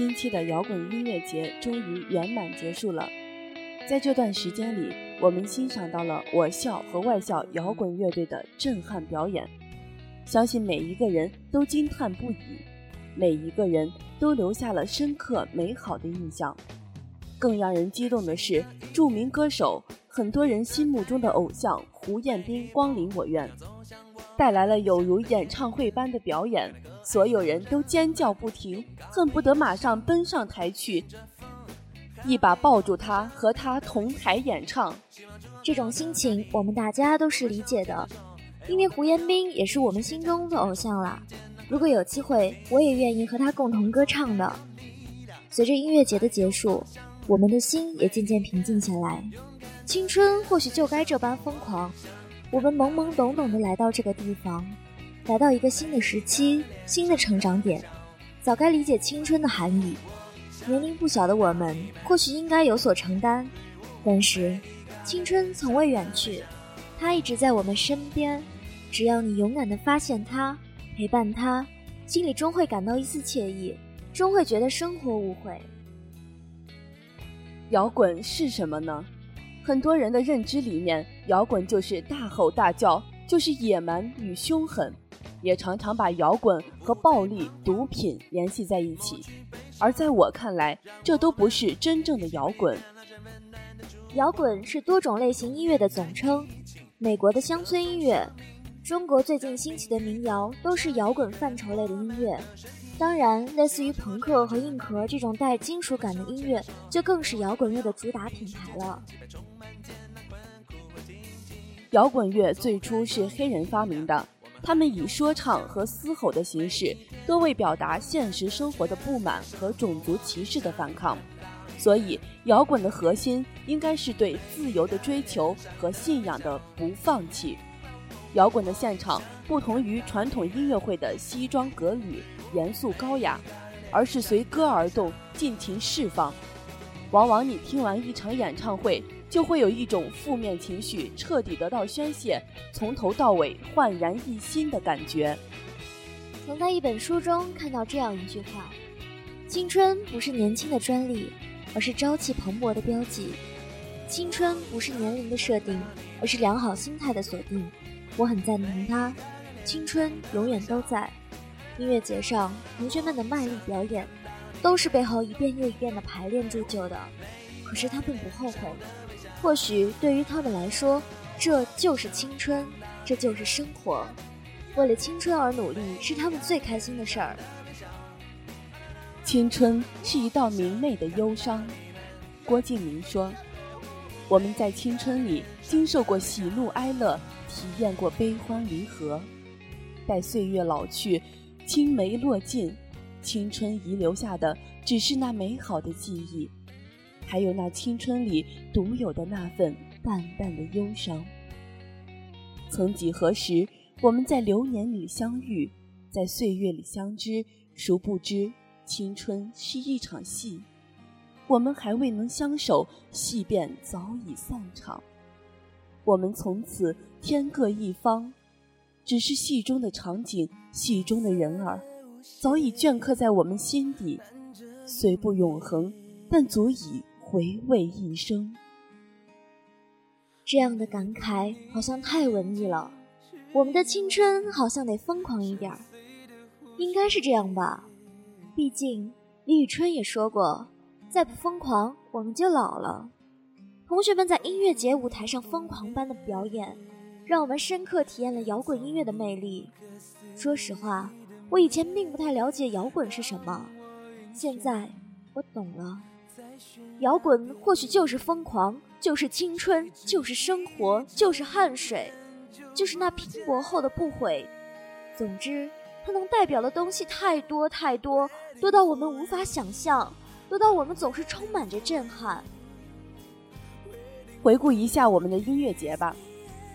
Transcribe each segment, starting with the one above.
星期的摇滚音乐节终于圆满结束了。在这段时间里，我们欣赏到了我校和外校摇滚乐队的震撼表演，相信每一个人都惊叹不已，每一个人都留下了深刻美好的印象。更让人激动的是，著名歌手、很多人心目中的偶像胡彦斌光临我院。带来了有如演唱会般的表演，所有人都尖叫不停，恨不得马上奔上台去，一把抱住他，和他同台演唱。这种心情我们大家都是理解的，因为胡彦斌也是我们心中的偶像啦。如果有机会，我也愿意和他共同歌唱的。随着音乐节的结束，我们的心也渐渐平静下来。青春或许就该这般疯狂。我们懵懵懂懂地来到这个地方，来到一个新的时期、新的成长点，早该理解青春的含义。年龄不小的我们，或许应该有所承担，但是青春从未远去，它一直在我们身边。只要你勇敢地发现它，陪伴它，心里终会感到一丝惬意，终会觉得生活无悔。摇滚是什么呢？很多人的认知里面，摇滚就是大吼大叫，就是野蛮与凶狠，也常常把摇滚和暴力、毒品联系在一起。而在我看来，这都不是真正的摇滚。摇滚是多种类型音乐的总称，美国的乡村音乐，中国最近兴起的民谣，都是摇滚范畴类的音乐。当然，类似于朋克和硬核这种带金属感的音乐，就更是摇滚乐的主打品牌了。摇滚乐最初是黑人发明的，他们以说唱和嘶吼的形式，多为表达现实生活的不满和种族歧视的反抗。所以，摇滚的核心应该是对自由的追求和信仰的不放弃。摇滚的现场不同于传统音乐会的西装革履。严肃高雅，而是随歌而动，尽情释放。往往你听完一场演唱会，就会有一种负面情绪彻底得到宣泄，从头到尾焕然一新的感觉。曾在一本书中看到这样一句话：“青春不是年轻的专利，而是朝气蓬勃的标记。青春不是年龄的设定，而是良好心态的锁定。”我很赞同他，青春永远都在。音乐节上，同学们的卖力表演，都是背后一遍又一遍的排练铸就的。可是他并不后悔，或许对于他们来说，这就是青春，这就是生活。为了青春而努力，是他们最开心的事儿。青春是一道明媚的忧伤。郭敬明说：“我们在青春里经受过喜怒哀乐，体验过悲欢离合，待岁月老去。”青梅落尽，青春遗留下的只是那美好的记忆，还有那青春里独有的那份淡淡的忧伤。曾几何时，我们在流年里相遇，在岁月里相知，殊不知青春是一场戏，我们还未能相守，戏便早已散场。我们从此天各一方，只是戏中的场景，戏中的人儿，早已镌刻在我们心底，虽不永恒，但足以回味一生。这样的感慨好像太文艺了。我们的青春好像得疯狂一点儿，应该是这样吧？毕竟李宇春也说过，再不疯狂，我们就老了。同学们在音乐节舞台上疯狂般的表演，让我们深刻体验了摇滚音乐的魅力。说实话，我以前并不太了解摇滚是什么，现在我懂了。摇滚或许就是疯狂，就是青春，就是生活，就是汗水，就是那拼搏后的不悔。总之，它能代表的东西太多太多，多到我们无法想象，多到我们总是充满着震撼。回顾一下我们的音乐节吧，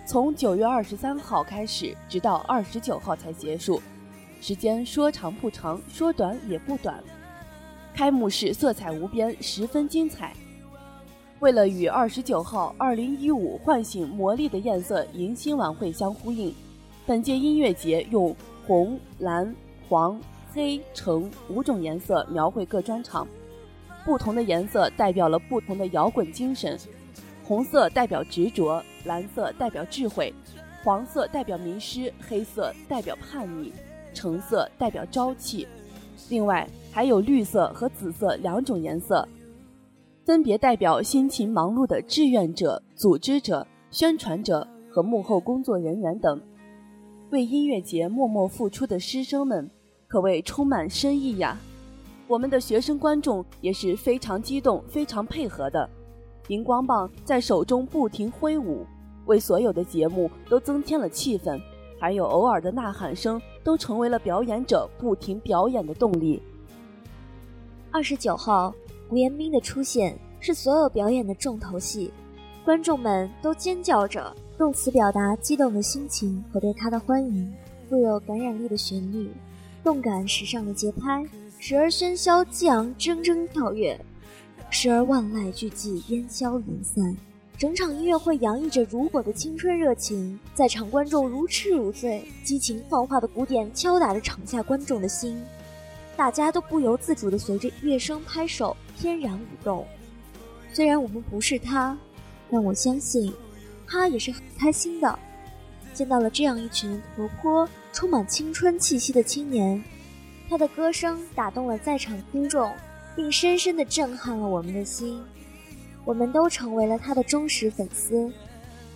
从九月二十三号开始，直到二十九号才结束，时间说长不长，说短也不短。开幕式色彩无边，十分精彩。为了与二十九号二零一五唤醒魔力的艳色迎新晚会相呼应，本届音乐节用红、蓝、黄、黑、橙五种颜色描绘各专场，不同的颜色代表了不同的摇滚精神。红色代表执着，蓝色代表智慧，黄色代表迷失，黑色代表叛逆，橙色代表朝气。另外还有绿色和紫色两种颜色，分别代表辛勤忙碌的志愿者、组织者、宣传者和幕后工作人员等。为音乐节默默付出的师生们，可谓充满深意呀。我们的学生观众也是非常激动、非常配合的。荧光棒在手中不停挥舞，为所有的节目都增添了气氛，还有偶尔的呐喊声，都成为了表演者不停表演的动力。二十九号，胡彦斌的出现是所有表演的重头戏，观众们都尖叫着，用词表达激动的心情和对他的欢迎。富有感染力的旋律，动感时尚的节拍，时而喧嚣激昂，铮铮跳跃。时而万籁俱寂，烟消云散。整场音乐会洋溢着如火的青春热情，在场观众如痴如醉，激情放化的鼓点敲打着场下观众的心，大家都不由自主地随着乐声拍手，翩然舞动。虽然我们不是他，但我相信，他也是很开心的，见到了这样一群活泼、充满青春气息的青年。他的歌声打动了在场听众。并深深地震撼了我们的心，我们都成为了他的忠实粉丝。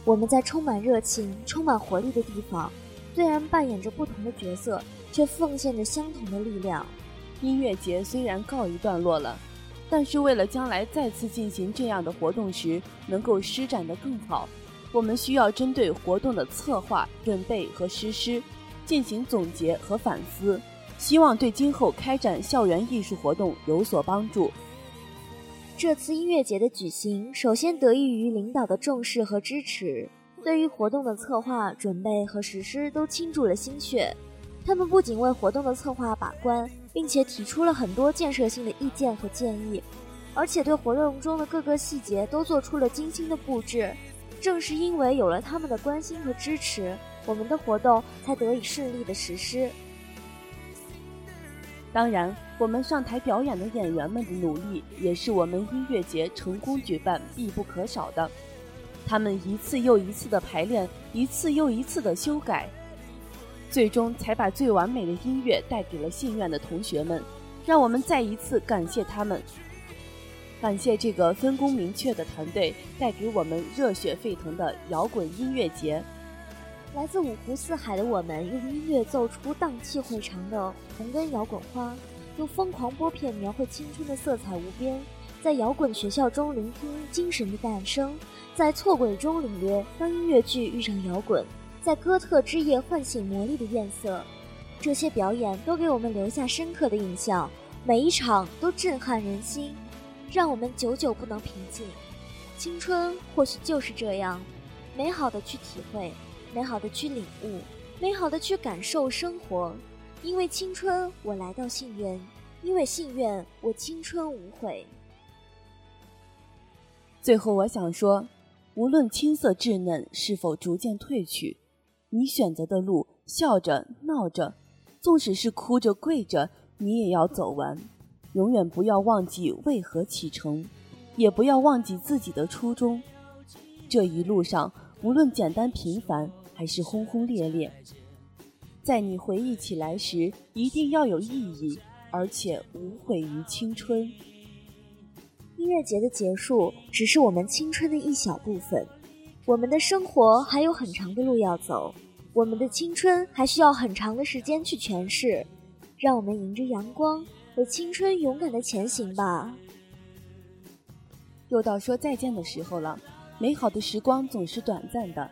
我们在充满热情、充满活力的地方，虽然扮演着不同的角色，却奉献着相同的力量。音乐节虽然告一段落了，但是为了将来再次进行这样的活动时能够施展得更好，我们需要针对活动的策划、准备和实施进行总结和反思。希望对今后开展校园艺术活动有所帮助。这次音乐节的举行，首先得益于领导的重视和支持，对于活动的策划、准备和实施都倾注了心血。他们不仅为活动的策划把关，并且提出了很多建设性的意见和建议，而且对活动中的各个细节都做出了精心的布置。正是因为有了他们的关心和支持，我们的活动才得以顺利的实施。当然，我们上台表演的演员们的努力，也是我们音乐节成功举办必不可少的。他们一次又一次的排练，一次又一次的修改，最终才把最完美的音乐带给了信院的同学们。让我们再一次感谢他们，感谢这个分工明确的团队，带给我们热血沸腾的摇滚音乐节。来自五湖四海的我们，用音乐奏出荡气回肠的红根摇滚花，用疯狂拨片描绘青春的色彩无边，在摇滚学校中聆听精神的诞生，在错轨中领略当音乐剧遇上摇滚，在哥特之夜唤醒魔力的艳色。这些表演都给我们留下深刻的印象，每一场都震撼人心，让我们久久不能平静。青春或许就是这样，美好的去体会，美好的去领悟，美好的去感受生活。因为青春，我来到信愿；因为信愿，我青春无悔。最后，我想说，无论青涩稚嫩是否逐渐褪去，你选择的路，笑着闹着，纵使是哭着跪着，你也要走完。永远不要忘记为何启程，也不要忘记自己的初衷。这一路上，无论简单平凡还是轰轰烈烈，在你回忆起来时，一定要有意义，而且无悔于青春。音乐节的结束只是我们青春的一小部分，我们的生活还有很长的路要走，我们的青春还需要很长的时间去诠释。让我们迎着阳光。为青春勇敢的前行吧！又到说再见的时候了，美好的时光总是短暂的。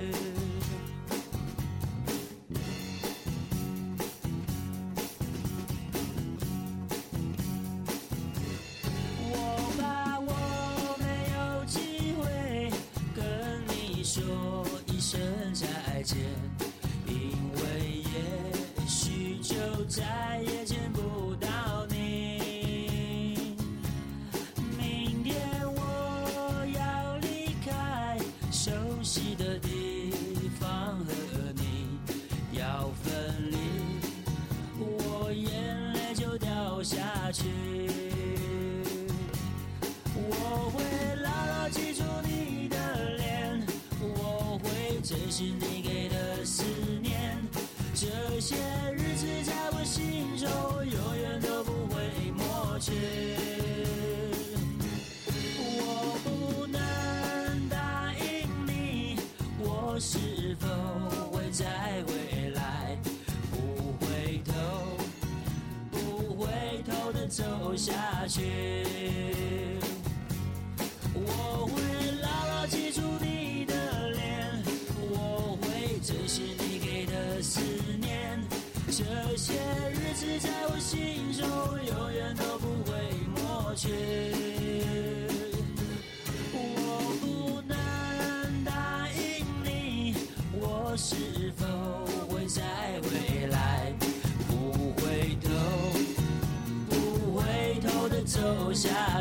因为也许就在走下去，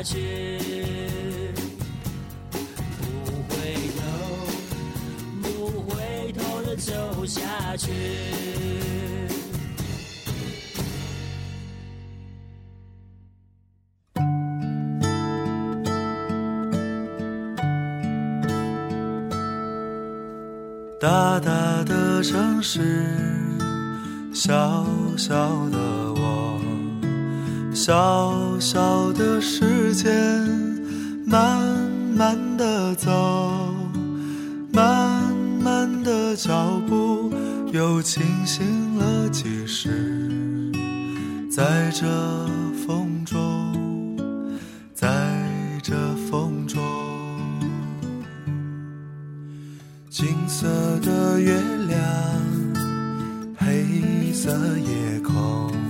去，不回头，不回头的走下去。大大的城市，小小的。小小的时间，慢慢的走，慢慢的脚步又清醒了几时？在这风中，在这风中，金色的月亮，黑色夜空。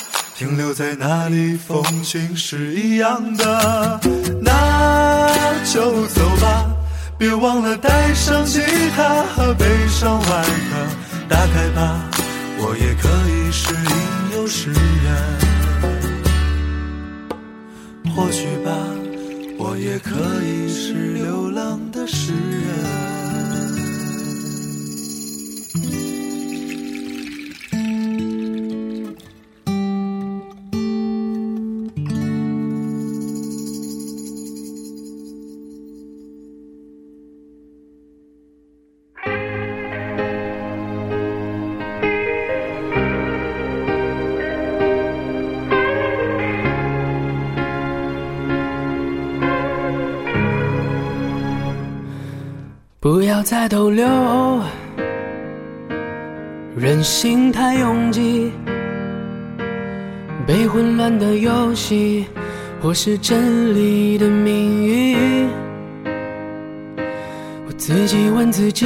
停留在那里，风景是一样的。那就走吧，别忘了带上吉他和悲伤外壳。打开吧，我也可以是吟游诗人。或许吧，我也可以是流浪不要再逗留，人心太拥挤，被混乱的游戏或是真理的命运。我自己问自己，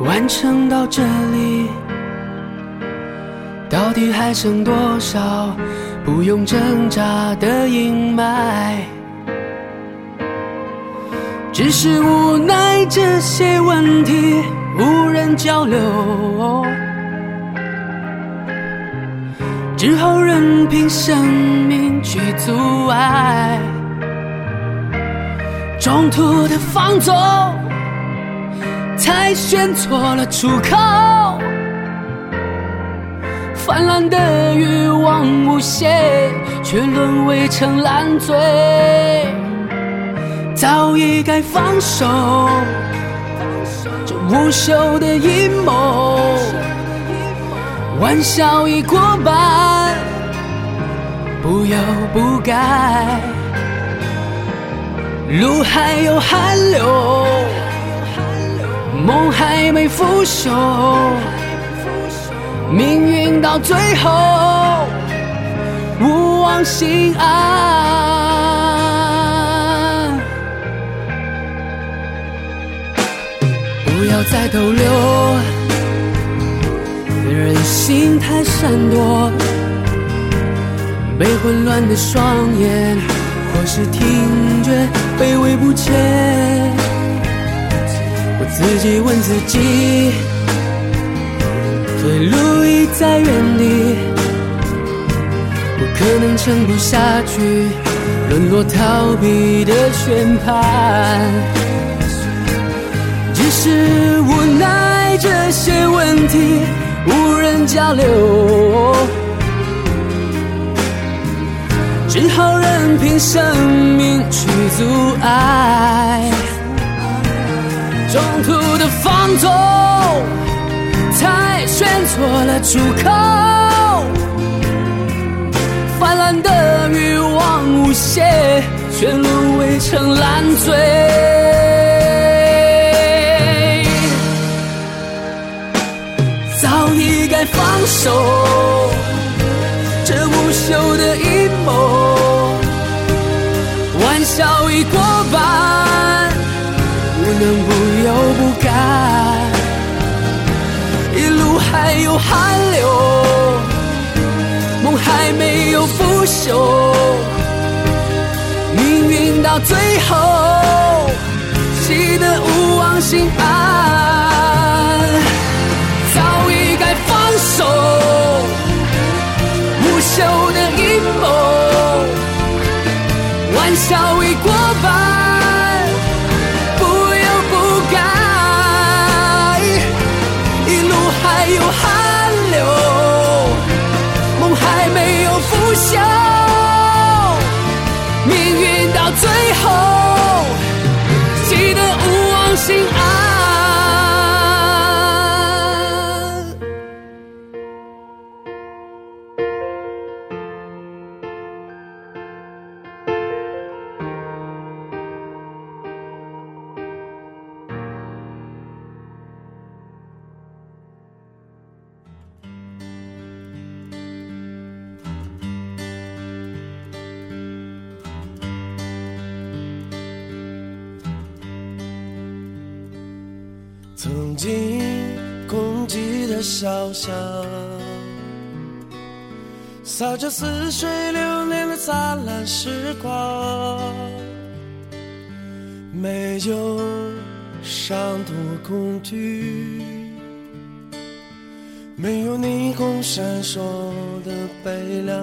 完成到这里，到底还剩多少不用挣扎的阴霾？只是无奈这些问题无人交流，只好任凭生命去阻碍。中途的放纵，才选错了出口。泛滥的欲望无限，却沦为成烂醉。早已该放手，这无休的阴谋，玩笑已过半，不由不改，路还有寒流，梦还没腐朽，命运到最后勿忘心安。要再逗留，人心太闪躲，被混乱的双眼或是听觉卑微不前。我自己问自己，退路已在原地，不可能撑不下去，沦落逃避的宣判。只是无奈，这些问题无人交流，只好任凭生命去阻碍。中途的放纵，才选错了出口。泛滥的欲望无限，却沦为成烂醉。守，这无休的阴谋，玩笑已过半，不能不由不改，一路还有寒流，梦还没有腐朽，命运到最后，气得勿忘心安，无休的阴谋，玩笑已过半，曾经空寂的小巷，洒着似水流年的灿烂时光，没有伤痛和恐惧，没有霓虹闪烁的悲凉。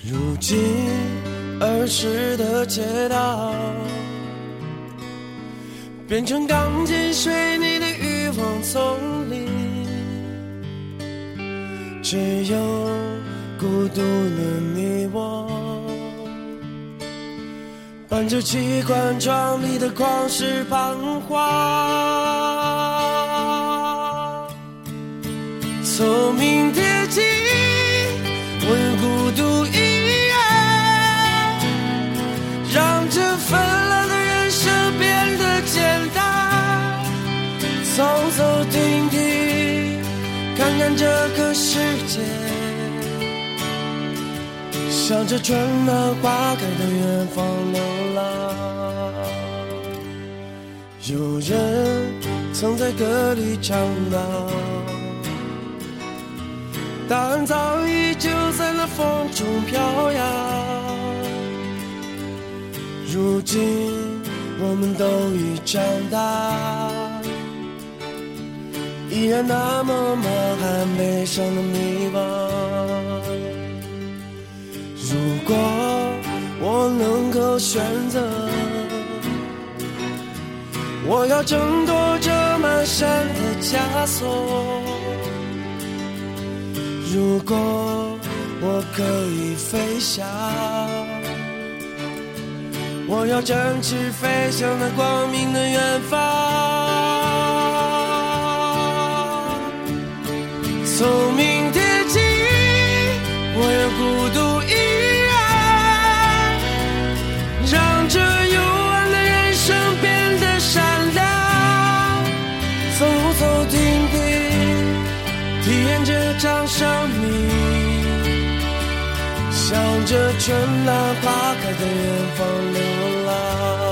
如今儿时的街道。变成钢筋水泥的欲望丛林，只有孤独的你我，伴着机关窗里的旷世彷徨。聪明铁骑，我用孤独向着春暖花开的远方流浪。有人曾在歌里唱到，答案早已就在那风中飘扬。如今我们都已长大。依然那么满含悲伤的迷惘。如果我能够选择，我要挣脱这满身的枷锁。如果我可以飞翔，我要展翅飞向那光明的远方。聪明铁骑，我要孤独一人，让这幽暗的人生变得闪亮。走走停停，体验这场生命，向着春暖花开的远方流浪。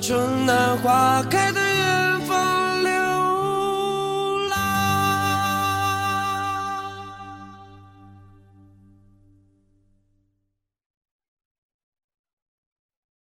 春暖花开。